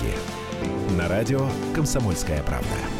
деньги». На радио «Комсомольская правда».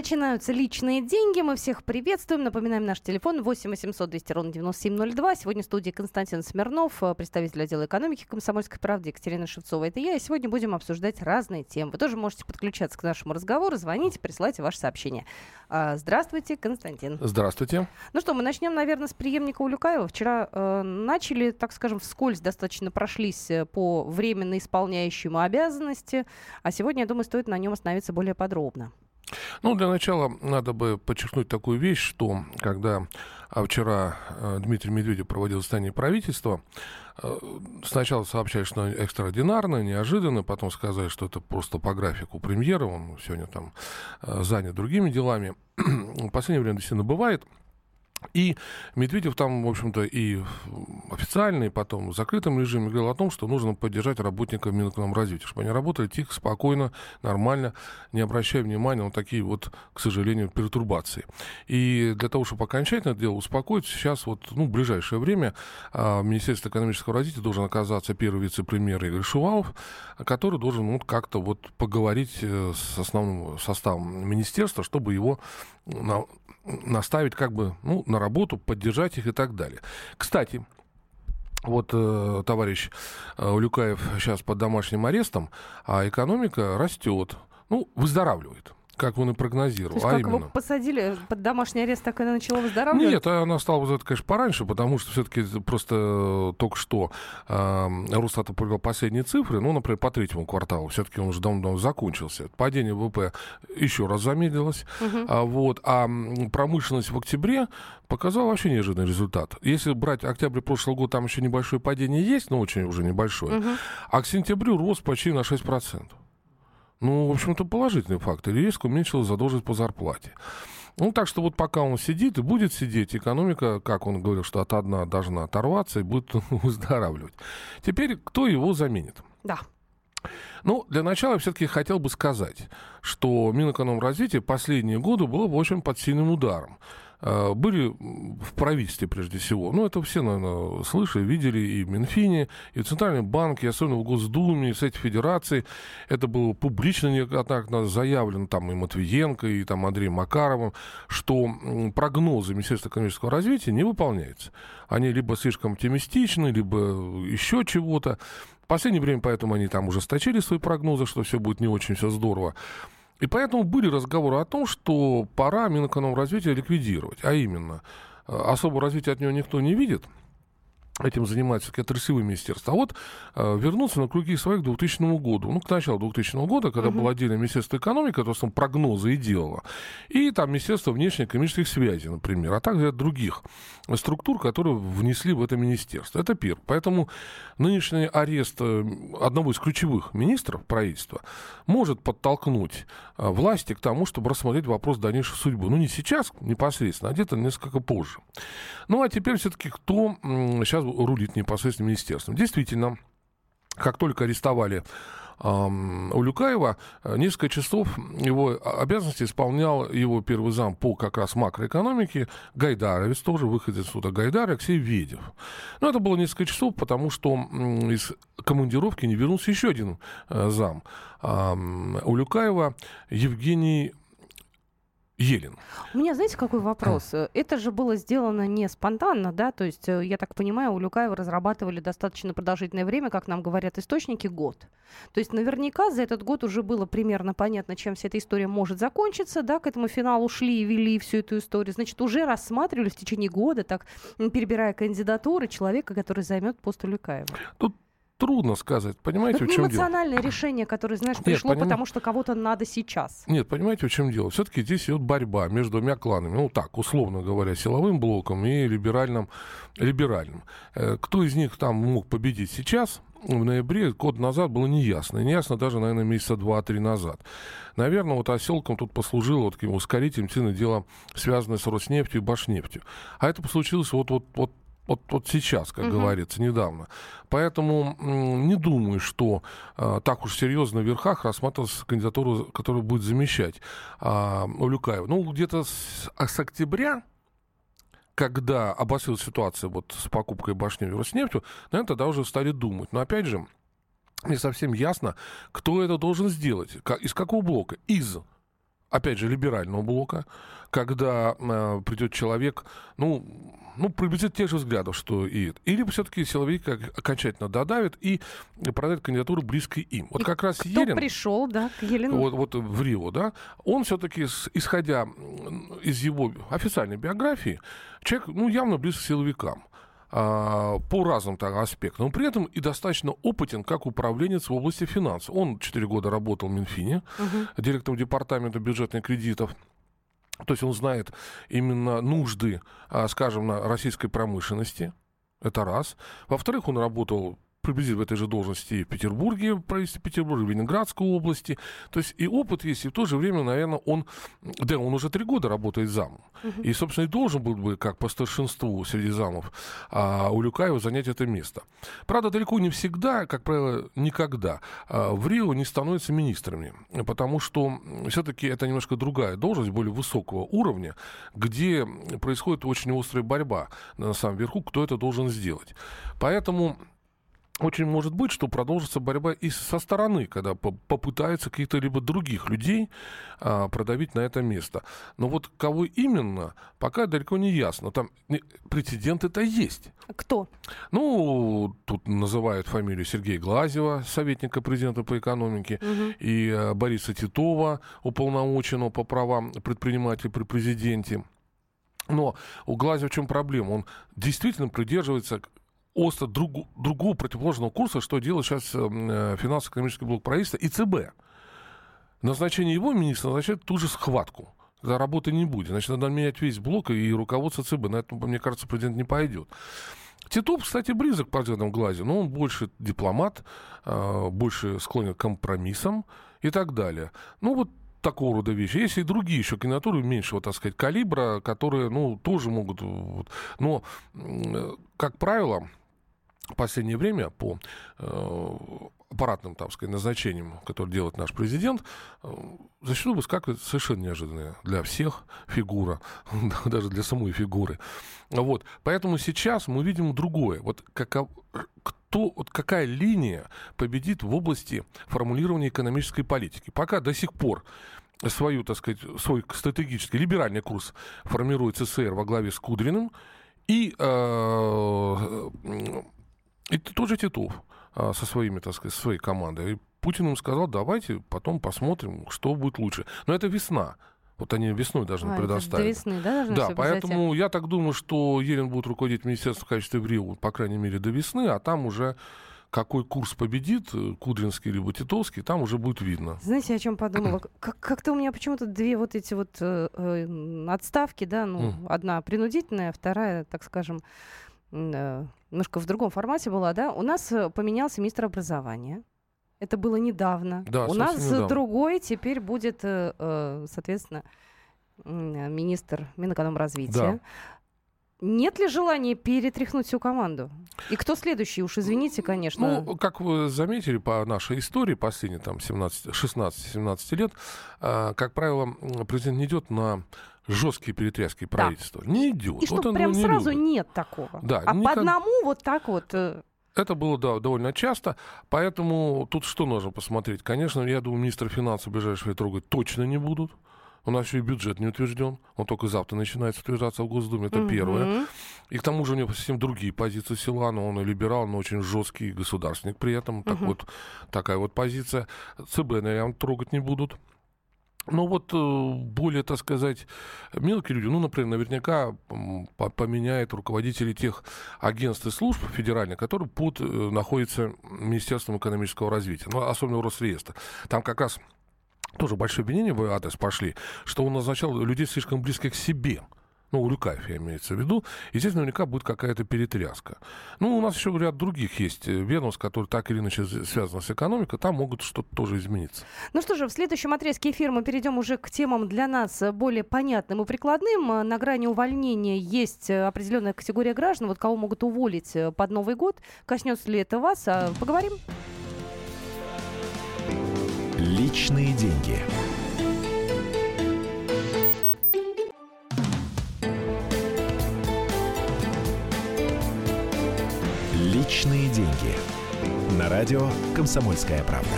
Начинаются личные деньги. Мы всех приветствуем. Напоминаем наш телефон 8 800 200 ровно 9702. Сегодня в студии Константин Смирнов, э, представитель отдела экономики Комсомольской правды, Екатерина Шевцова. Это я. И сегодня будем обсуждать разные темы. Вы тоже можете подключаться к нашему разговору, звоните, присылайте ваши сообщения. А, здравствуйте, Константин. Здравствуйте. Ну что, мы начнем, наверное, с преемника Улюкаева. Вчера э, начали, так скажем, вскользь достаточно прошлись э, по временно исполняющему обязанности, а сегодня, я думаю, стоит на нем остановиться более подробно. Ну, для начала надо бы подчеркнуть такую вещь, что когда а вчера э, Дмитрий Медведев проводил заседание правительства, э, сначала сообщали, что экстраординарно, неожиданно, потом сказали, что это просто по графику премьера, он сегодня там э, занят другими делами. В последнее время действительно бывает – и Медведев там, в общем-то, и официально, и потом в закрытом режиме говорил о том, что нужно поддержать работников Минэкономразвития, чтобы они работали тихо, спокойно, нормально, не обращая внимания на такие вот, к сожалению, пертурбации. И для того, чтобы окончательно это дело успокоить, сейчас вот, ну, в ближайшее время а, Министерство экономического развития должен оказаться первый вице-премьер Игорь Шувалов, который должен ну, как-то вот поговорить э, с основным составом министерства, чтобы его наставить как бы ну, на работу, поддержать их и так далее. Кстати, вот э, товарищ э, Улюкаев сейчас под домашним арестом, а экономика растет, ну, выздоравливает как он и прогнозировал. То есть, а как именно. его посадили под домашний арест, так она начала выздоравливать? Нет, она стала выздоравливать, конечно, пораньше, потому что все-таки просто э, только что э, Росстат опубликовал последние цифры, ну, например, по третьему кварталу, все-таки он уже давно закончился. Падение ВВП еще раз замедлилось. Угу. А, вот, а промышленность в октябре показала вообще неожиданный результат. Если брать октябрь прошлого года, там еще небольшое падение есть, но очень уже небольшое. Угу. А к сентябрю рост почти на 6%. Ну, в общем-то, положительный факт. И резко уменьшилась задолженность по зарплате. Ну, так что вот пока он сидит и будет сидеть, экономика, как он говорил, что от одна должна оторваться и будет выздоравливать. Теперь кто его заменит? Да. Ну, для начала я все-таки хотел бы сказать, что Минэкономразвитие последние годы было, в общем, под сильным ударом. Э, были в правительстве прежде всего. Ну, это все, наверное, слышали, видели и в Минфине, и в Центральном банке, и особенно в Госдуме, и в Совете Федерации. Это было публично неоднократно заявлено там и Матвиенко, и там Андреем Макаровым, что прогнозы Министерства экономического развития не выполняются. Они либо слишком оптимистичны, либо еще чего-то. В последнее время поэтому они там ужесточили свои прогнозы, что все будет не очень все здорово. И поэтому были разговоры о том, что пора Минэкономразвития ликвидировать. А именно, э, особого развития от него никто не видит – этим занимаются все-таки отраслевые министерства. А вот э, вернуться на круги своих к 2000 году. Ну, к началу 2000 года, когда uh-huh. было отдельное Министерство экономики, которое там прогнозы и делало. И там Министерство внешнеэкономических связей, например, а также других структур, которые внесли в это министерство. Это первое. Поэтому нынешний арест э, одного из ключевых министров правительства может подтолкнуть э, власти к тому, чтобы рассмотреть вопрос дальнейшей судьбы. Ну, не сейчас непосредственно, а где-то несколько позже. Ну, а теперь все-таки кто сейчас рулит непосредственно министерством. Действительно, как только арестовали Улюкаева, э, несколько часов его обязанности исполнял его первый зам по как раз макроэкономике Гайдаровец, тоже выходец суда Гайдар, Алексей Ведев. Но это было несколько часов, потому что из командировки не вернулся еще один э, зам Улюкаева Евгений Елен. У меня, знаете, какой вопрос? А. Это же было сделано не спонтанно, да? То есть, э, я так понимаю, у Люкаева разрабатывали достаточно продолжительное время, как нам говорят источники, год. То есть, наверняка за этот год уже было примерно понятно, чем вся эта история может закончиться, да? К этому финалу шли и вели всю эту историю. Значит, уже рассматривали в течение года, так, перебирая кандидатуры человека, который займет пост Улюкаева. Тут трудно сказать. Понимаете, в чем дело? эмоциональное решение, которое, знаешь, пришло, Нет, поним... потому что кого-то надо сейчас. Нет, понимаете, в чем дело? Все-таки здесь идет борьба между двумя кланами. Ну, так, условно говоря, силовым блоком и либеральным. либеральным. Э, кто из них там мог победить сейчас, в ноябре, год назад, было неясно. Неясно даже, наверное, месяца два-три назад. Наверное, вот оселком тут послужило вот таким ускорителем сильно дело, связанное с Роснефтью и Башнефтью. А это случилось вот, вот, вот вот, вот сейчас, как угу. говорится, недавно. Поэтому не думаю, что э, так уж серьезно в верхах рассматривалась кандидатуру, которая будет замещать э, Улюкаева. Ну, где-то с, а с октября когда обострилась ситуация вот с покупкой башни Роснефтью, наверное, тогда уже стали думать. Но опять же, не совсем ясно, кто это должен сделать, из какого блока. Из опять же, либерального блока, когда э, придет человек, ну, ну, приблизительно тех же взглядов, что и Или все-таки силовик окончательно додавит и продает кандидатуру близкой им. Вот и как раз кто Ерин... пришел, да, к Елену? Вот, вот в Рио, да, он все-таки, исходя из его официальной биографии, человек, ну, явно близок к силовикам. А, по разным так, аспектам. Но при этом и достаточно опытен как управленец в области финансов. Он 4 года работал в Минфине, угу. директором департамента бюджетных кредитов. То есть он знает именно нужды, а, скажем, на российской промышленности. Это раз. Во-вторых, он работал приблизительно в этой же должности и в Петербурге, в правительстве Петербурга, в Ленинградской области. То есть и опыт есть, и в то же время, наверное, он, да, он уже три года работает замом. Uh-huh. И, собственно, и должен был бы, как по старшинству среди замов, а, у Люкаева занять это место. Правда, далеко не всегда, как правило, никогда а, в Рио не становятся министрами, потому что все-таки это немножко другая должность, более высокого уровня, где происходит очень острая борьба на самом верху, кто это должен сделать. Поэтому очень может быть, что продолжится борьба и со стороны, когда попытаются каких-то либо других людей а, продавить на это место. Но вот кого именно, пока далеко не ясно. Там прецеденты-то есть. Кто? Ну, тут называют фамилию Сергея Глазева, советника президента по экономике, угу. и а, Бориса Титова, уполномоченного по правам предпринимателя при президенте. Но у Глазева в чем проблема? Он действительно придерживается остро друг, другого противоположного курса, что делает сейчас эм, э, финансово-экономический блок правительства и ЦБ. Назначение его министра назначает ту же схватку когда работы не будет. Значит, надо менять весь блок и руководство ЦБ. На это, мне кажется, президент не пойдет. Титов, кстати, близок к подземном глазе, но он больше дипломат, э, больше склонен к компромиссам и так далее. Ну, вот такого рода вещи. Есть и другие еще кандидатуры меньшего, так сказать, калибра, которые, ну, тоже могут... Вот, но, как правило, последнее время по э, аппаратным, так сказать, назначениям, которые делает наш президент, э, зачастую выскакивает совершенно неожиданная для всех фигура, даже для самой фигуры. Вот. Поэтому сейчас мы видим другое. Вот каков, кто, вот какая линия победит в области формулирования экономической политики. Пока до сих пор свою, так сказать, свой стратегический либеральный курс формирует СССР во главе с Кудриным и э, и тоже Титов а, со своими, так сказать, своей командой. И Путин им сказал, давайте потом посмотрим, что будет лучше. Но это весна. Вот они весной должны а, предоставить. До весны, да, Да, поэтому я так думаю, что Елен будет руководить министерством в качестве ВРИО, по крайней мере, до весны, а там уже какой курс победит, э, Кудринский либо Титовский, там уже будет видно. Знаете, о чем подумала? Как- как-то у меня почему-то две вот эти вот э, э, отставки, да, ну, mm. одна принудительная, вторая, так скажем, немножко в другом формате была, да, у нас э, поменялся министр образования. Это было недавно. Да, у нас недавно. другой теперь будет, э, э, соответственно, министр Минэкономразвития. Да. Нет ли желания перетряхнуть всю команду? И кто следующий? Уж извините, конечно. Ну, как вы заметили по нашей истории, последние там 16-17 лет, как правило, президент не идет на жесткие перетряски правительства. Да. Не идет. И вот что прям сразу любит. нет такого. Да, а никак... по одному вот так вот. Э, это было, да, довольно часто, поэтому тут что нужно посмотреть? Конечно, я думаю, министр финансов в ближайшее трогать точно не будут. У нас еще и бюджет не утвержден. Он только завтра начинается утверждаться в Госдуме. Это угу. первое. И к тому же у него совсем другие позиции Силана. Он и либерал, но очень жесткий государственник при этом. Угу. Так вот, такая вот позиция. ЦБ, наверное, трогать не будут. Но вот э, более, так сказать, мелкие люди, ну, например, наверняка поменяет руководителей тех агентств и служб федеральных, которые под, э, находятся Министерством экономического развития, ну, особенно Росреестр. Там как раз тоже большое обвинение в адрес пошли, что он назначал людей слишком близких к себе ну, Улюкаев я имеется в виду, и здесь наверняка будет какая-то перетряска. Ну, у нас еще ряд других есть э, ведомств, которые так или иначе связаны с экономикой, там могут что-то тоже измениться. Ну что же, в следующем отрезке эфира мы перейдем уже к темам для нас более понятным и прикладным. На грани увольнения есть определенная категория граждан, вот кого могут уволить э, под Новый год. Коснется ли это вас? А, поговорим. Личные деньги. Личные деньги. На радио «Комсомольская правда».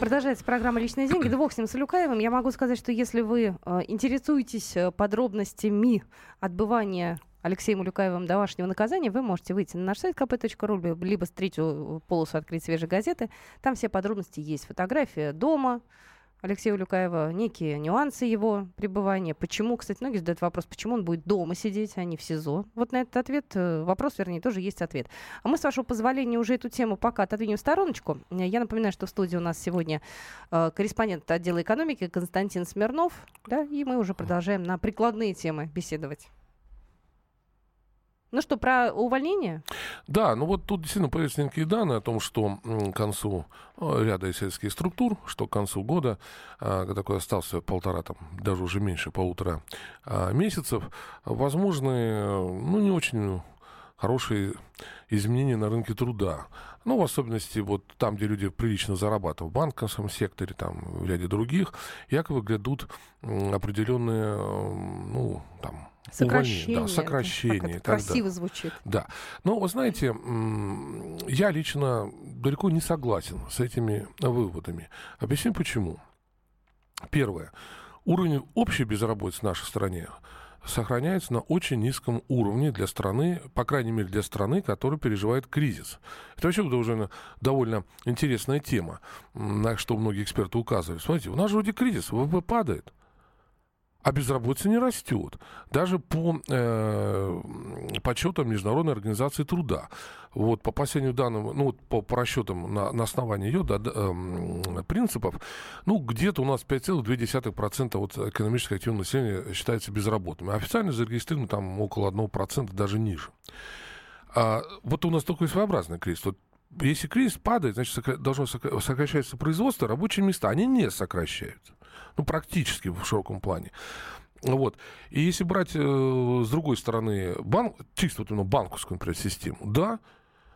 Продолжается программа «Личные деньги». Двух с Салюкаевым. Я могу сказать, что если вы э, интересуетесь э, подробностями отбывания Алексеем Улюкаевым домашнего наказания, вы можете выйти на наш сайт kp.ru, либо с третью полосу открыть свежей газеты. Там все подробности есть. Фотография дома, Алексея Улюкаева, некие нюансы его пребывания. Почему, кстати, многие задают вопрос, почему он будет дома сидеть, а не в СИЗО. Вот на этот ответ, э, вопрос, вернее, тоже есть ответ. А мы, с вашего позволения, уже эту тему пока отодвинем в стороночку. Я напоминаю, что в студии у нас сегодня э, корреспондент отдела экономики Константин Смирнов, да, и мы уже продолжаем на прикладные темы беседовать. Ну что, про увольнение? Да, ну вот тут действительно появились некие данные о том, что к концу э, ряда сельских структур, что к концу года, э, такой остался полтора, там, даже уже меньше полутора э, месяцев, возможны, ну, не очень хорошие изменения на рынке труда. Ну, в особенности вот там, где люди прилично зарабатывают, в банковском секторе, там, в ряде других, якобы грядут определенные, ну, там, Сокращение. Да, сокращение. Как это красиво звучит. Да. Но, вы знаете, я лично далеко не согласен с этими выводами. Объясню почему. Первое. Уровень общей безработицы в нашей стране сохраняется на очень низком уровне для страны, по крайней мере для страны, которая переживает кризис. Это вообще уже довольно интересная тема, на что многие эксперты указывают. Смотрите, у нас же вроде кризис, ВВП падает а безработица не растет. Даже по э, подсчетам Международной организации труда. Вот, по последним данным, ну, вот, по, по расчетам на, на основании ее да, э, принципов, ну, где-то у нас 5,2% вот экономически активного населения считается безработным. А официально зарегистрировано там около 1%, даже ниже. А, вот у нас такой своеобразный кризис. Вот если кризис падает, значит, сокра- должно сокращаться производство, рабочие места, они не сокращаются ну, практически в широком плане. Вот. И если брать э, с другой стороны банк, чисто вот именно банковскую, например, систему, да,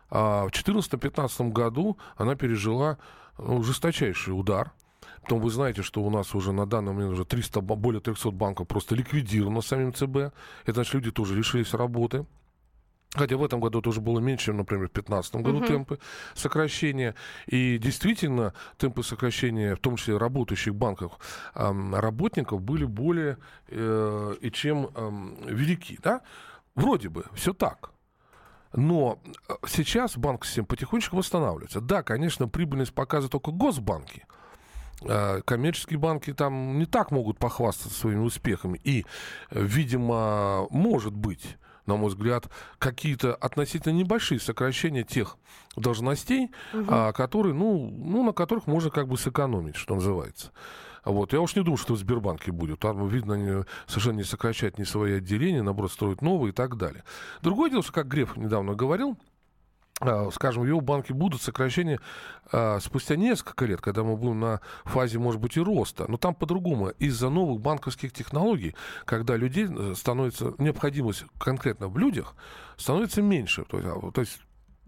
а в 2014-2015 году она пережила ну, жесточайший удар. Потом вы знаете, что у нас уже на данный момент уже 300, более 300 банков просто ликвидировано самим ЦБ. Это значит, люди тоже лишились работы. Хотя в этом году тоже было меньше, чем, например, в 2015 году uh-huh. темпы сокращения. И действительно, темпы сокращения, в том числе работающих банков, работников были более э, и чем эм, велики. Да? Вроде бы все так. Но э, сейчас банк система потихонечку восстанавливается. Да, конечно, прибыльность показывает только госбанки. Э, коммерческие банки там не так могут похвастаться своими успехами. И, видимо, может быть на мой взгляд, какие-то относительно небольшие сокращения тех должностей, угу. а, которые, ну, ну, на которых можно как бы сэкономить, что называется. Вот. Я уж не думаю, что в Сбербанке будет. Там, видно, они совершенно не сокращают ни свои отделения, наоборот, строят новые и так далее. Другое дело, что, как Греф недавно говорил, скажем, в его банке будут сокращения а, спустя несколько лет, когда мы будем на фазе, может быть, и роста. Но там по-другому. Из-за новых банковских технологий, когда людей э, становится, необходимость конкретно в людях становится меньше. То есть, а, то есть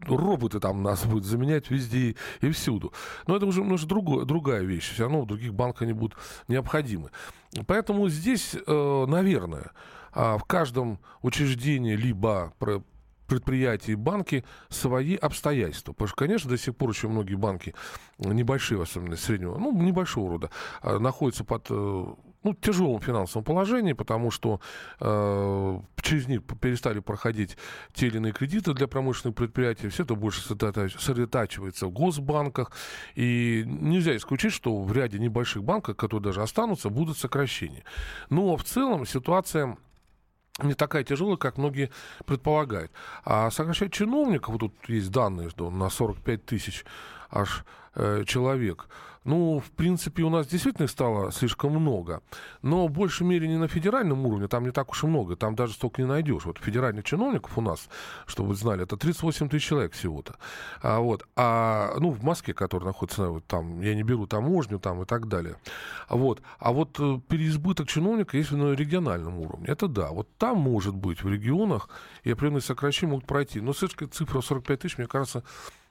роботы там нас будут заменять везде и всюду. Но это уже немножко другое, другая вещь. Все равно в других банках они будут необходимы. Поэтому здесь, э, наверное, в каждом учреждении либо предприятия и банки свои обстоятельства. Потому что, конечно, до сих пор еще многие банки, небольшие, особенно среднего, ну, небольшого рода, а, находятся под э, ну, тяжелом финансовом положении, потому что э, через них перестали проходить те или иные кредиты для промышленных предприятий. Все это больше сосредотачивается в госбанках. И нельзя исключить, что в ряде небольших банков, которые даже останутся, будут сокращения. Но в целом ситуация не такая тяжелая, как многие предполагают. А сокращать чиновников, вот тут есть данные, что на 45 тысяч аж э, человек, ну, в принципе, у нас действительно стало слишком много. Но в большей мере не на федеральном уровне, там не так уж и много, там даже столько не найдешь. Вот федеральных чиновников у нас, чтобы вы знали, это 38 тысяч человек всего-то. А, вот, а, ну, в Москве, который находится, вот, там, я не беру таможню там и так далее. Вот. А вот э, переизбыток чиновника есть на региональном уровне. Это да. Вот там, может быть, в регионах и определенные сокращения могут пройти. Но все-таки цифра 45 тысяч, мне кажется,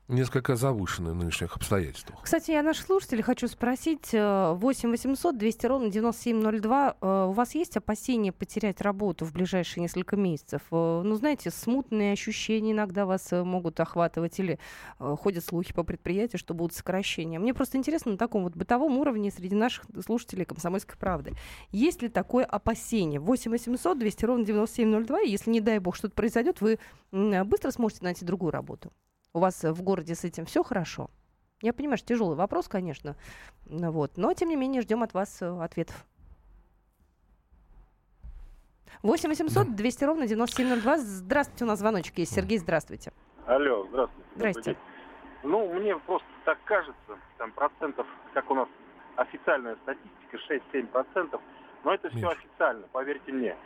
несколько завышены в нынешних обстоятельствах. Кстати, я наших слушателей хочу спросить. 8 800 200 ровно 9702. Э, у вас есть опасения потерять работу в ближайшие несколько месяцев? Э, ну, знаете, смутные ощущения иногда вас э, могут охватывать или ходят слухи по предприятию, что будут сокращения. Мне просто интересно на таком вот бытовом уровне среди наших слушателей «Комсомольской правды». Есть ли такое опасение? 8 800 200 ровно 9702. Если, не дай бог, что-то произойдет, вы быстро сможете найти другую работу? У вас в городе с этим все хорошо? Я понимаю, что тяжелый вопрос, конечно. Вот. Но, тем не менее, ждем от вас э, ответов. 8 800 200 ровно 9702. Здравствуйте, у нас звоночек есть. Сергей, здравствуйте. Алло, здравствуйте. Здрасте. Ну, мне просто так кажется, там процентов, как у нас официальная статистика, 6-7 процентов, но это все официально, поверьте мне.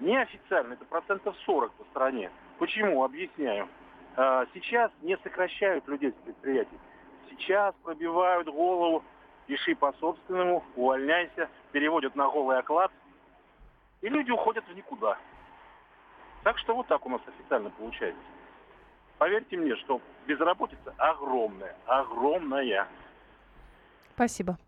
Неофициально это процентов 40 по стране. Почему? Объясняю. А, сейчас не сокращают людей с предприятий. Сейчас пробивают голову, пиши по собственному, увольняйся, переводят на голый оклад, и люди уходят в никуда. Так что вот так у нас официально получается. Поверьте мне, что безработица огромная, огромная. Спасибо.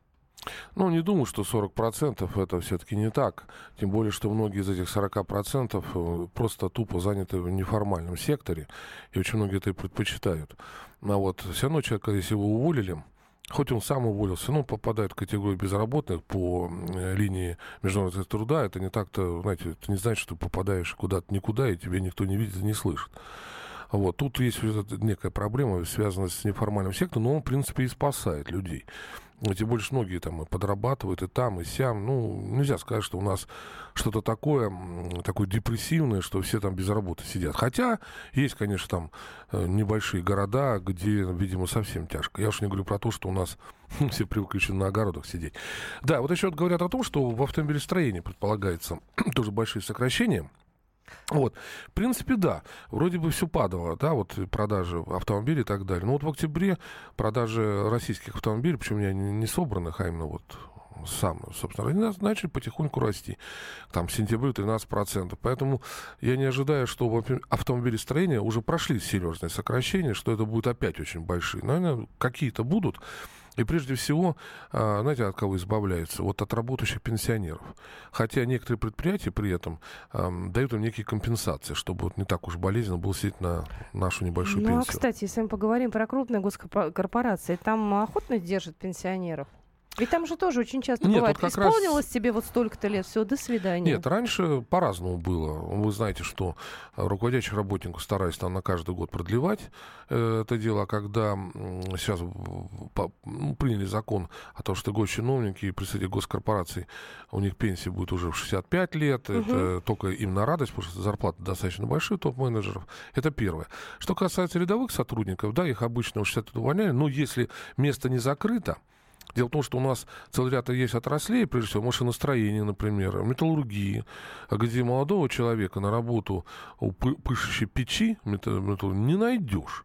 Ну, не думаю, что 40% это все-таки не так. Тем более, что многие из этих 40% э, просто тупо заняты в неформальном секторе, и очень многие это и предпочитают. Но вот все равно человека, если его уволили, хоть он сам уволился, но попадает в категорию безработных по линии международного труда, это не так-то, знаете, это не значит, что ты попадаешь куда-то никуда, и тебя никто не видит и не слышит. Вот. Тут есть некая проблема, связанная с неформальным сектором, но он, в принципе, и спасает людей. Тем что многие там и подрабатывают и там, и сям. Ну, нельзя сказать, что у нас что-то такое, такое депрессивное, что все там без работы сидят. Хотя есть, конечно, там э, небольшие города, где, видимо, совсем тяжко. Я уж не говорю про то, что у нас все привыкли еще на огородах сидеть. Да, вот еще говорят о том, что в автомобилестроении предполагается тоже большие сокращения. Вот, в принципе, да, вроде бы все падало, да, вот продажи автомобилей и так далее. Но вот в октябре продажи российских автомобилей, причем не, не собранных, а именно вот сам, собственно, они начали потихоньку расти. Там в сентябре 13%. Поэтому я не ожидаю, что в автомобилестроении уже прошли серьезные сокращения, что это будет опять очень большие. Наверное, какие-то будут. И прежде всего, а, знаете, от кого избавляются? Вот от работающих пенсионеров. Хотя некоторые предприятия при этом дают им некие компенсации, чтобы вот не так уж болезненно было сидеть на нашу небольшую ну, пенсию. Ну, а, кстати, если мы поговорим про крупные госкорпорации, там охотно держат пенсионеров? Ведь там же тоже очень часто Нет, бывает, вот исполнилось раз... тебе вот столько-то лет, все, до свидания. Нет, раньше по-разному было. Вы знаете, что руководящих работников старались там на каждый год продлевать э, это дело, а когда сейчас ну, приняли закон о том, что госчиновники и представители госкорпораций, у них пенсия будет уже в 65 лет, угу. это только им на радость, потому что зарплаты достаточно большие топ-менеджеров. Это первое. Что касается рядовых сотрудников, да, их обычно в 60 увольняли, но если место не закрыто, Дело в том, что у нас целый ряд есть отраслей, прежде всего машиностроение, например, металлургии, где молодого человека на работу у пышущей печи не найдешь.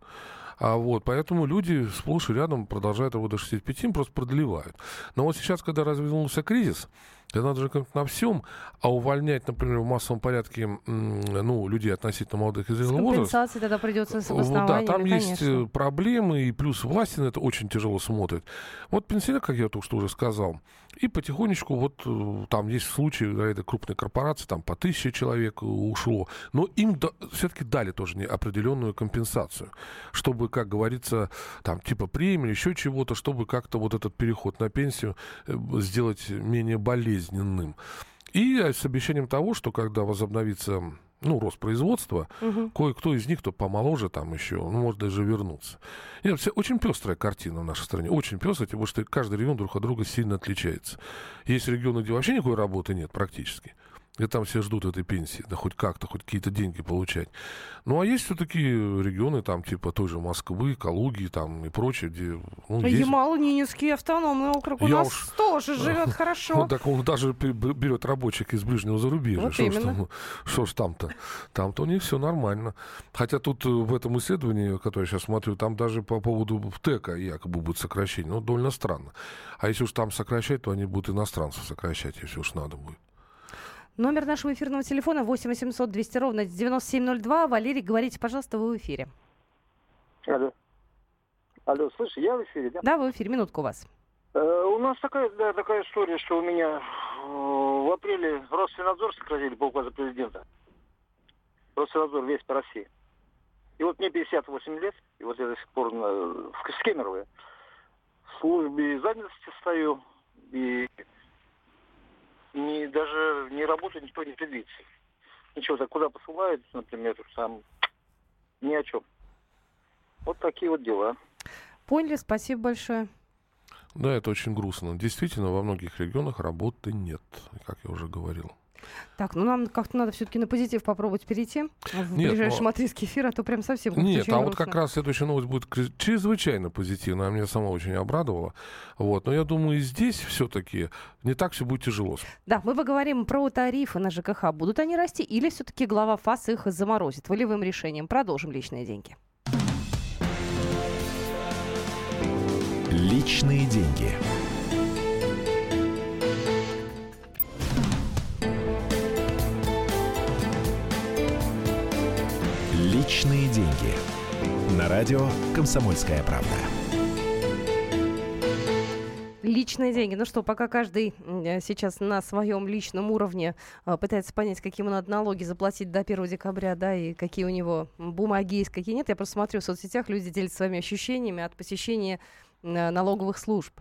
А вот, поэтому люди сплошь и рядом продолжают его до 65, им просто продлевают. Но вот сейчас, когда развернулся кризис, это надо же как на всем, а увольнять, например, в массовом порядке ну, людей относительно молодых и зрелого возраста... тогда придется с вот, Да, там конечно. есть э, проблемы, и плюс власти на это очень тяжело смотрят. Вот пенсионер, как я только что уже сказал, и потихонечку вот э, там есть случаи, да, это крупные корпорации, там по тысяче человек ушло, но им да, все-таки дали тоже определенную компенсацию, чтобы, как говорится, там типа премии, еще чего-то, чтобы как-то вот этот переход на пенсию э, сделать менее болезненным болезненным. И с обещанием того, что когда возобновится ну, рост производства, угу. кое-кто из них, кто помоложе там еще, ну, может даже вернуться. Нет, вся, очень пестрая картина в нашей стране, очень пестрая, потому что каждый регион друг от друга сильно отличается. Есть регионы, где вообще никакой работы нет практически. И там все ждут этой пенсии, да хоть как-то, хоть какие-то деньги получать. Ну, а есть все-таки регионы, там, типа той же Москвы, Калуги, там и прочее, где... Ну, есть... Ямало-Ненецкий автономный округ у Я нас уж... тоже живет хорошо. Ну, так он даже берет рабочих из ближнего зарубежья. Вот что, ж там, что ж там-то? Там-то у них все нормально. Хотя тут э, в этом исследовании, которое я сейчас смотрю, там даже по поводу ТЭКа якобы будет сокращение. Ну, довольно странно. А если уж там сокращать, то они будут иностранцев сокращать, если уж надо будет. Номер нашего эфирного телефона 8 800 200 ровно 9702. Валерий, говорите, пожалуйста, вы в эфире. Алло. Алло, слышь, я в эфире, да? Да, вы в эфире, минутку у вас. Э, у нас такая, да, такая история, что у меня э, в апреле Росфинадзор сократили по указу президента. Росфинадзор весь по России. И вот мне 58 лет, и вот я до сих пор на, в Кемерово в службе занятости стою, и не, даже не работаю, никто не предвидится. Ничего, так куда посылают, например, сам ни о чем. Вот такие вот дела. Поняли, спасибо большое. Да, это очень грустно. Действительно, во многих регионах работы нет, как я уже говорил. Так, ну нам как-то надо все-таки на позитив попробовать перейти в Нет, ближайшем но... отрезке эфира, а то прям совсем Нет, а грустно. вот как раз следующая новость будет чрезвычайно позитивная. Она меня сама очень обрадовала. Вот. Но я думаю, и здесь все-таки не так все будет тяжело. Да, мы поговорим про тарифы на ЖКХ. Будут они расти или все-таки глава ФАС их заморозит волевым решением? Продолжим личные деньги. Личные деньги. Деньги. На радио «Комсомольская правда». Личные деньги. Ну что, пока каждый э, сейчас на своем личном уровне э, пытается понять, какие ему надо налоги заплатить до 1 декабря, да, и какие у него бумаги есть, какие нет. Я просто смотрю в соцсетях, люди делятся своими ощущениями от посещения э, налоговых служб.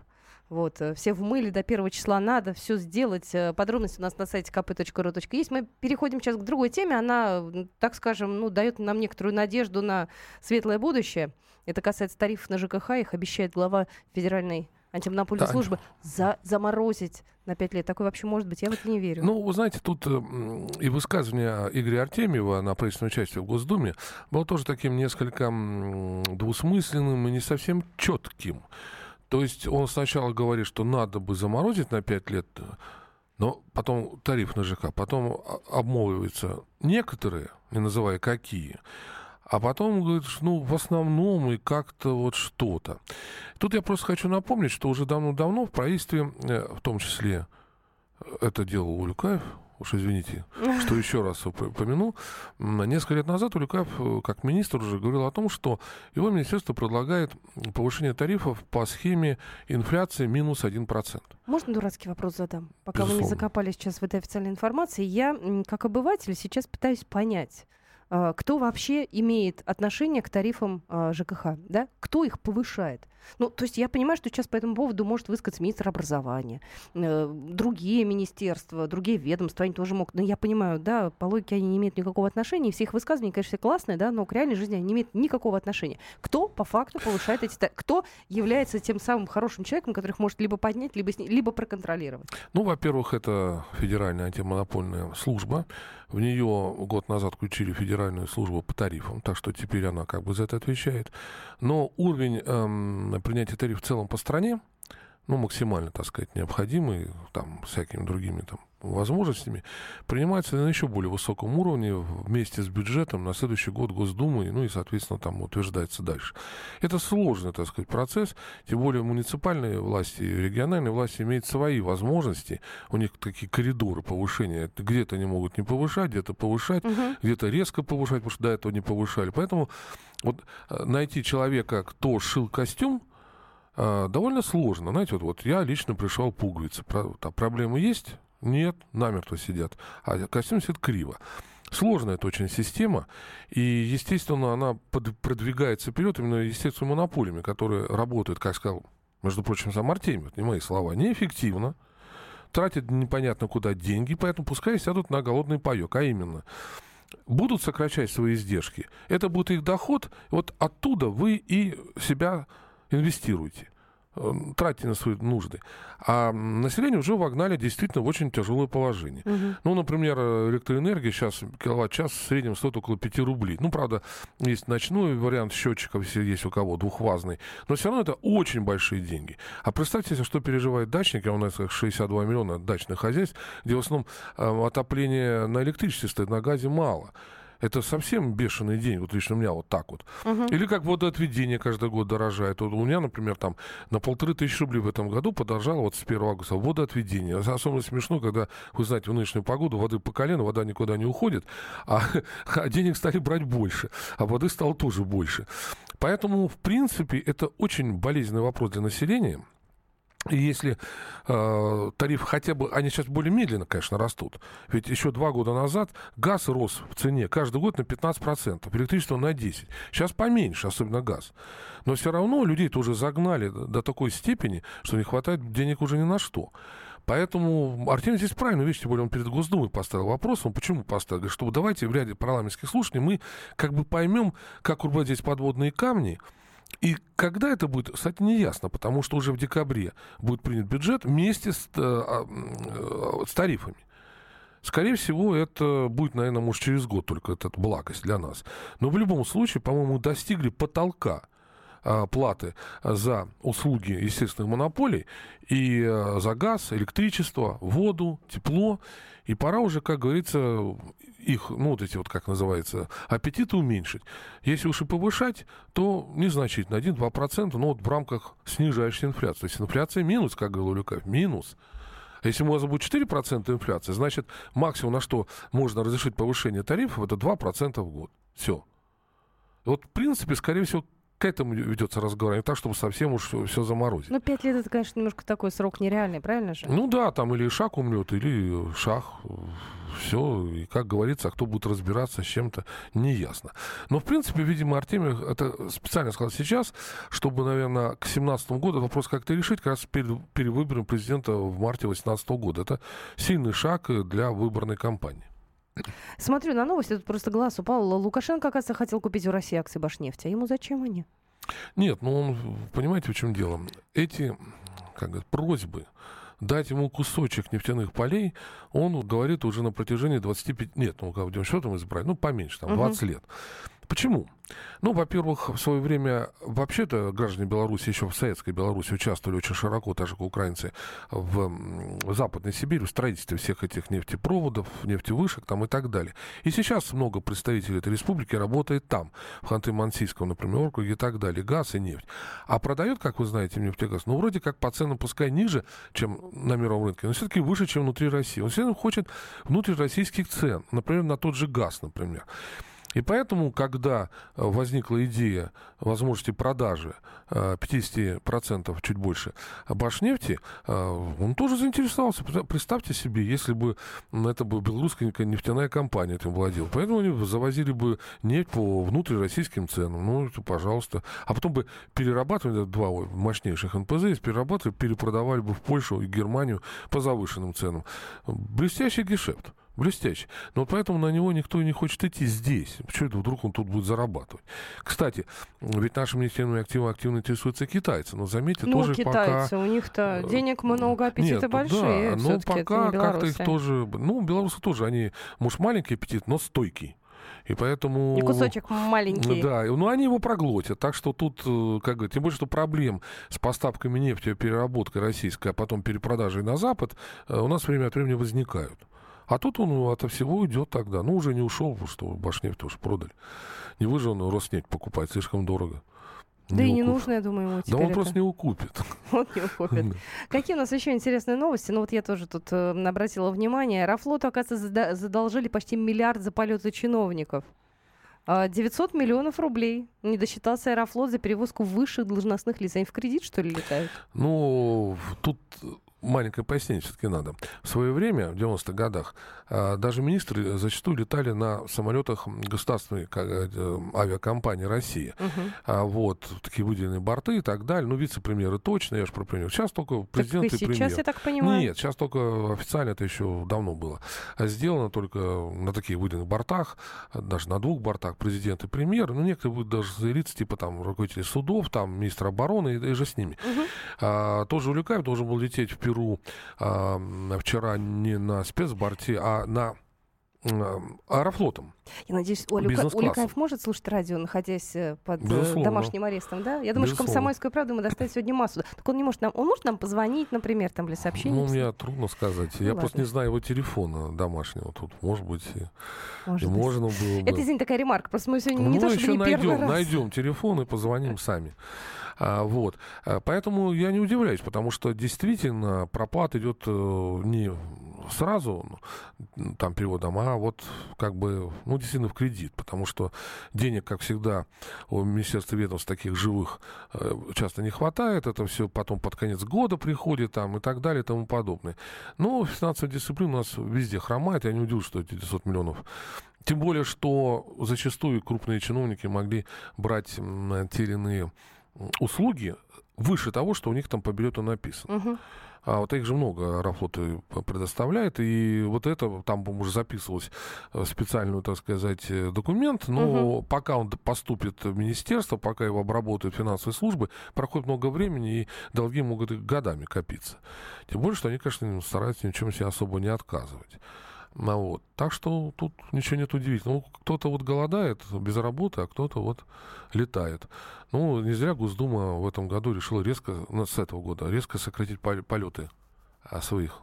Вот, все в мыле до первого числа надо все сделать. Подробности у нас на сайте kp.ru.есть. Мы переходим сейчас к другой теме. Она, так скажем, ну, дает нам некоторую надежду на светлое будущее. Это касается тарифов на ЖКХ. Их обещает глава федеральной антимонопольной Да. службы за, заморозить на 5 лет. Такое вообще может быть? Я в это не верю. Ну, вы знаете, тут э, и высказывание Игоря Артемьева на правительственном участии в Госдуме было тоже таким несколько двусмысленным и не совсем четким. То есть он сначала говорит, что надо бы заморозить на 5 лет, но потом тариф на ЖК, потом обмолвиваются некоторые, не называя какие, а потом говорит, что, ну, в основном и как-то вот что-то. Тут я просто хочу напомнить, что уже давно-давно в правительстве, э, в том числе это делал Улюкаев, уж извините, что еще раз упомянул. М, Несколько лет назад Улюкаев, э, как министр, уже говорил о том, что его министерство предлагает повышение тарифов по схеме инфляции минус 1%. Можно дурацкий вопрос задам? Пока вы не Безусловно. закопались сейчас в этой официальной информации, я, как обыватель, сейчас пытаюсь понять, а, кто вообще имеет отношение к тарифам а, ЖКХ, да? Кто их повышает? Ну, то есть я понимаю, что сейчас по этому поводу может высказаться министр образования, э, другие министерства, другие ведомства, они тоже могут. Но я понимаю, да, по логике они не имеют никакого отношения. Все их высказывания, конечно, классные, да, но к реальной жизни они не имеют никакого отношения. Кто по факту повышает эти... Кто является тем самым хорошим человеком, который их может либо поднять, либо, сни- либо проконтролировать? Ну, во-первых, это Федеральная антимонопольная служба. В нее год назад включили Федеральную службу по тарифам, так что теперь она как бы за это отвечает. Но уровень эм, принятия тарифов в целом по стране, ну, максимально, так сказать, необходимый, там, всякими другими там возможностями, принимается на еще более высоком уровне вместе с бюджетом на следующий год Госдумы, ну и, соответственно, там утверждается дальше. Это сложный, так сказать, процесс, тем более муниципальные власти и региональные власти имеют свои возможности, у них такие коридоры повышения, где-то они могут не повышать, где-то повышать, где-то резко повышать, потому что до этого не повышали. Поэтому вот э, найти человека, кто шил костюм, довольно сложно. Знаете, вот, вот я лично пришел пуговицы. Про- там проблемы есть? Нет, намертво сидят. А костюм сидит криво. Сложная это очень система, и, естественно, она под- продвигается вперед именно, естественно, монополиями, которые работают, как сказал, между прочим, сам это не мои слова, неэффективно, тратят непонятно куда деньги, поэтому пускай сядут на голодный паек, а именно будут сокращать свои издержки, это будет их доход, вот оттуда вы и себя инвестируете э, тратите на свои нужды. А население уже вогнали действительно в очень тяжелое положение. Ну, например, э, электроэнергия сейчас киловатт-час в среднем стоит около 5 рублей. Ну, правда, есть ночной вариант счетчиков, если есть у кого, двухфазный. Но все равно это очень большие деньги. А представьте себе, что переживают дачники, а у нас их 62 миллиона дачных хозяйств, где в основном э, отопление на электричестве стоит, на газе мало. Это совсем бешеный день, вот лично у меня вот так вот. Мгм. Или как водоотведение каждый год дорожает. Вот у меня, например, там на полторы тысячи рублей в этом году подорожало вот с 1 августа водоотведение. Особенно смешно, когда, вы знаете, в нынешнюю погоду воды по колено, вода никуда не уходит, а, а денег стали брать больше, а воды стало тоже больше. Поэтому, в принципе, это очень болезненный вопрос для населения. Если э, тариф хотя бы, они сейчас более медленно, конечно, растут. Ведь еще два года назад газ рос в цене каждый год на 15%, электричество на 10%. Сейчас поменьше, особенно газ. Но все равно людей-то уже загнали до, такой степени, что не хватает денег уже ни на что. Поэтому Артемий здесь правильно, видите, тем более он перед Госдумой поставил вопрос. Он почему поставил? Говорит, чтобы давайте в ряде парламентских слушаний мы как бы поймем, как урбать здесь подводные камни, и когда это будет, кстати, не ясно, потому что уже в декабре будет принят бюджет вместе с, э, э, с тарифами. Скорее всего, это будет, наверное, может, через год только эта благость для нас. Но в любом случае, по-моему, достигли потолка а, платы за услуги естественных монополий и а, за газ, электричество, воду, тепло. И пора уже, как говорится, их, ну, вот эти вот, как называется, аппетиты уменьшить. Если уж и повышать, то незначительно, 1-2%, но вот в рамках снижающей инфляции. То есть инфляция минус, как говорил Улюкаев, минус. Если у вас будет 4% инфляция, значит, максимум, на что можно разрешить повышение тарифов, это 2% в год. Все. Вот, в принципе, скорее всего, к этому ведется разговор, а не так, чтобы совсем уж все заморозить. Ну, пять лет это, конечно, немножко такой срок нереальный, правильно же? Ну да, там или шаг умрет, или шах. Все, и как говорится, а кто будет разбираться с чем-то, не ясно. Но, в принципе, видимо, Артемий это специально сказал сейчас, чтобы, наверное, к 2017 году вопрос как-то решить, как раз перед, перед выбором президента в марте 2018 года. Это сильный шаг для выборной кампании. Смотрю на новости, тут просто глаз упал. Лукашенко, оказывается, хотел купить в России акции Башнефти. А ему зачем они? Нет, ну он, понимаете, в чем дело? Эти, как говорят, просьбы дать ему кусочек нефтяных полей, он говорит уже на протяжении 25, нет, ну, как там избрать, ну, поменьше, там, 20 лет. Почему? Ну, во-первых, в свое время вообще-то граждане Беларуси еще в советской Беларуси участвовали очень широко, так же как украинцы, в, в Западной Сибири, в строительстве всех этих нефтепроводов, нефтевышек там и так далее. И сейчас много представителей этой республики работает там, в Ханты-Мансийском, например, округе и так далее, газ и нефть. А продает, как вы знаете, нефтегаз, ну, вроде как по ценам, пускай ниже, чем на мировом рынке, но все-таки выше, чем внутри России. Он все равно хочет внутрироссийских цен, например, на тот же газ, например. И поэтому, когда э, возникла идея возможности продажи 50%, э, чуть больше, Башнефти, э, он тоже заинтересовался. Представьте себе, если бы это была белорусская нефтяная компания этим владела. Поэтому они завозили бы нефть по внутрироссийским ценам. Ну, это, пожалуйста. А потом бы перерабатывали, два мощнейших НПЗ, перерабатывали, перепродавали бы в Польшу и Германию по завышенным ценам. Блестящий гешефт. Блестяще. Но вот поэтому на него никто и не хочет идти здесь. Почему это вдруг он тут будет зарабатывать? Кстати, ведь нашим нефтяными активами активно интересуются китайцы. Но заметьте, ну, тоже китайцы, пока... у них-то денег много, аппетиты Нет, большие. Да, но пока как-то их тоже... Ну, белорусы тоже, они, может, маленький аппетит, но стойкий. И поэтому... И кусочек маленький. Да, ну они его проглотят. Так что тут, э, как говорят, тем более, что проблем с поставками нефти, переработкой российской, а потом перепродажей на Запад э, у нас время от времени возникают. А тут он от всего уйдет тогда. Ну, уже не ушел, потому что Башнефть тоже продали. Не вы же он Роснефть покупать, слишком дорого. Да не и не укуп... нужно, я думаю, ему теперь Да он это. просто не укупит. Он не укупит. Какие у нас еще интересные новости? Ну вот я тоже тут э, обратила внимание. Аэрофлоту, оказывается, задолжили почти миллиард за полеты чиновников. 900 а, миллионов рублей. Не досчитался Аэрофлот за перевозку высших должностных лиц. Они в кредит, что ли, летают? Ну, тут маленькое пояснение все-таки надо. В свое время, в 90-х годах, а, даже министры зачастую летали на самолетах государственной э, авиакомпании России. Uh-huh. Вот, такие выделенные борты и так далее. Ну, вице-премьеры точно, я же про премьер. Сейчас только президент так и, и сейчас, премьер. я так понимаю? Нет, сейчас только официально это еще давно было. Сделано только на таких выделенных бортах, даже на двух бортах президент и премьер. Ну, некоторые будут даже лица, типа там руководители судов, там министр обороны и, и же с ними. Uh-huh. А, тоже Улюкаев должен был лететь в Перу а, вчера не на спецборте, а на Аэрофлотом. Я надеюсь, Оля Уликаев может слушать радио, находясь э, под э, Безусловно. домашним арестом, да? Я думаю, Безусловно. что комсомольскую правду мы достать сегодня массу. Так он не может нам, он может нам позвонить, например, там для сообщения? Ну, мне трудно сказать. Ну, Я ладно. просто не знаю его телефона домашнего. Тут, может быть, может быть. можно было бы. Это, извините, такая ремарка. Просто мы сегодня ну, не то, чтобы не найдем, первый раз. найдем телефон и позвоним сами. А, вот. А, поэтому я не удивляюсь, потому что действительно проплат идет э, не сразу там переводом, а вот как бы, ну, действительно в кредит, потому что денег, как всегда, у Министерства ведомств таких живых э, часто не хватает, это все потом под конец года приходит там и так далее и тому подобное. Но финансовая дисциплина у нас везде хромает, я не удивлюсь, что эти 900 миллионов тем более, что зачастую крупные чиновники могли брать те или иные услуги выше того, что у них там по билету написано. Uh-huh. А вот их же много Аэрофлот предоставляет, и вот это там уже записывалось в специальную, так сказать, э, документ, но угу. пока он поступит в министерство, пока его обработают финансовые службы, проходит много времени, и долги могут годами копиться. Тем более, что они, конечно, стараются ничем себе особо не отказывать. Ну, вот. Так что тут ничего нет удивительного. Ну, кто-то вот голодает без работы, а кто-то вот летает. Ну, не зря Госдума в этом году решила резко, ну, с этого года, резко сократить полеты своих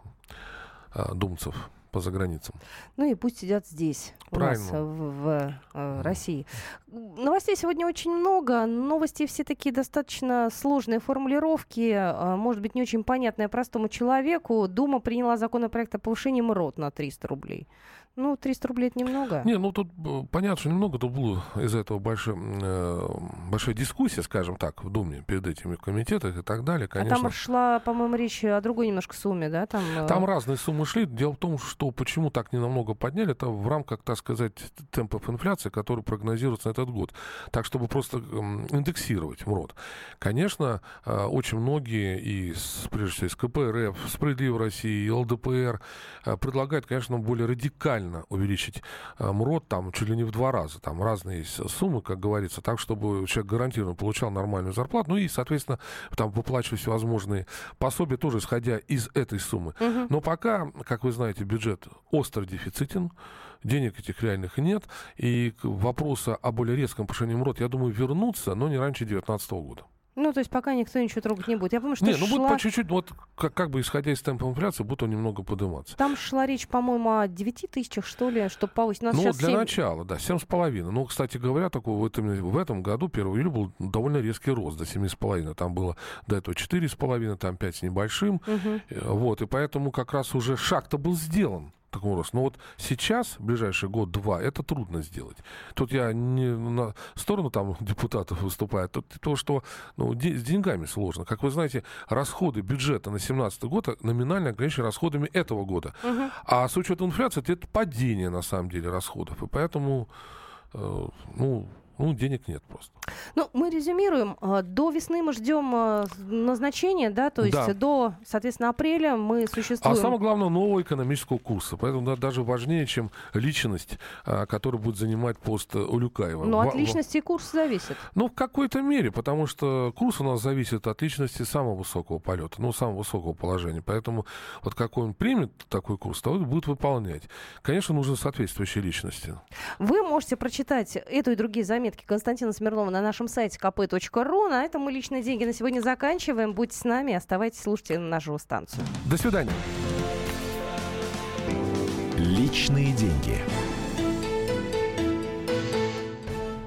а, думцев по заграницам. Ну и пусть сидят здесь, Правильно. у нас в, в э, России. Новостей сегодня очень много. Новости все такие достаточно сложные формулировки, э, может быть, не очень понятные простому человеку. Дума приняла законопроект о повышении МРОД на 300 рублей. Ну, 300 рублей это немного. Не, ну тут э, понятно, что немного. Тут была из-за этого большая, э, большая дискуссия, скажем так, в Думе перед этими комитетами и так далее. Конечно. А там шла, по-моему, речь о другой немножко сумме, да? Там, э... там разные суммы шли. Дело в том, что почему так не намного подняли, это в рамках, так сказать, темпов инфляции, которые прогнозируются на этот год. Так, чтобы просто индексировать МРОД. Конечно, э, очень многие, и прежде всего из КПРФ, Справедливой России, и ЛДПР э, предлагают, конечно, более радикально реально увеличить э, МРОД там чуть ли не в два раза. Там разные есть суммы, как говорится, так, чтобы человек гарантированно получал нормальную зарплату. Ну и, соответственно, там выплачивать всевозможные пособия тоже исходя из этой суммы. Угу. Но пока, как вы знаете, бюджет остро дефицитен денег этих реальных нет. И к вопросу о более резком повышении МРОД, я думаю, вернуться, но не раньше 2019 года. Ну, то есть пока никто ничего трогать не будет. Я помню, что Не, ну шла... будет по чуть-чуть, вот как, как бы исходя из темпа инфляции, будут он немного подниматься. Там шла речь, по-моему, о 9 тысячах, что ли, чтобы повысить. Ну, для 7... начала, да, 7,5. Ну, кстати говоря, такой в этом, в этом году, 1 июля, был довольно резкий рост до 7,5. Там было до этого 4,5, там 5 с небольшим. Угу. Вот, и поэтому как раз уже шаг-то был сделан такому росту. Но вот сейчас, в ближайший год-два, это трудно сделать. Тут я не на сторону там депутатов выступаю, тут то, что ну, де- с деньгами сложно. Как вы знаете, расходы бюджета на 2017 год номинально ограничены расходами этого года. Угу. А с учетом инфляции, это падение, на самом деле, расходов. И поэтому, э, ну, ну, денег нет просто. Ну, мы резюмируем. А, до весны мы ждем а, назначения, да, то есть да. до, соответственно, апреля мы существуем. А самое главное, нового экономического курса. Поэтому да, даже важнее, чем личность, а, которая будет занимать пост Улюкаева. Но от личности курс зависит. Ну, в какой-то мере, потому что курс у нас зависит от личности самого высокого полета, ну, самого высокого положения. Поэтому вот какой он примет такой курс, то он будет выполнять. Конечно, нужны соответствующие личности. Вы можете прочитать эту и другие заметки заметки Константина Смирнова на нашем сайте kp.ru. На этом мы личные деньги на сегодня заканчиваем. Будьте с нами, оставайтесь, слушайте нашу станцию. До свидания. Личные деньги.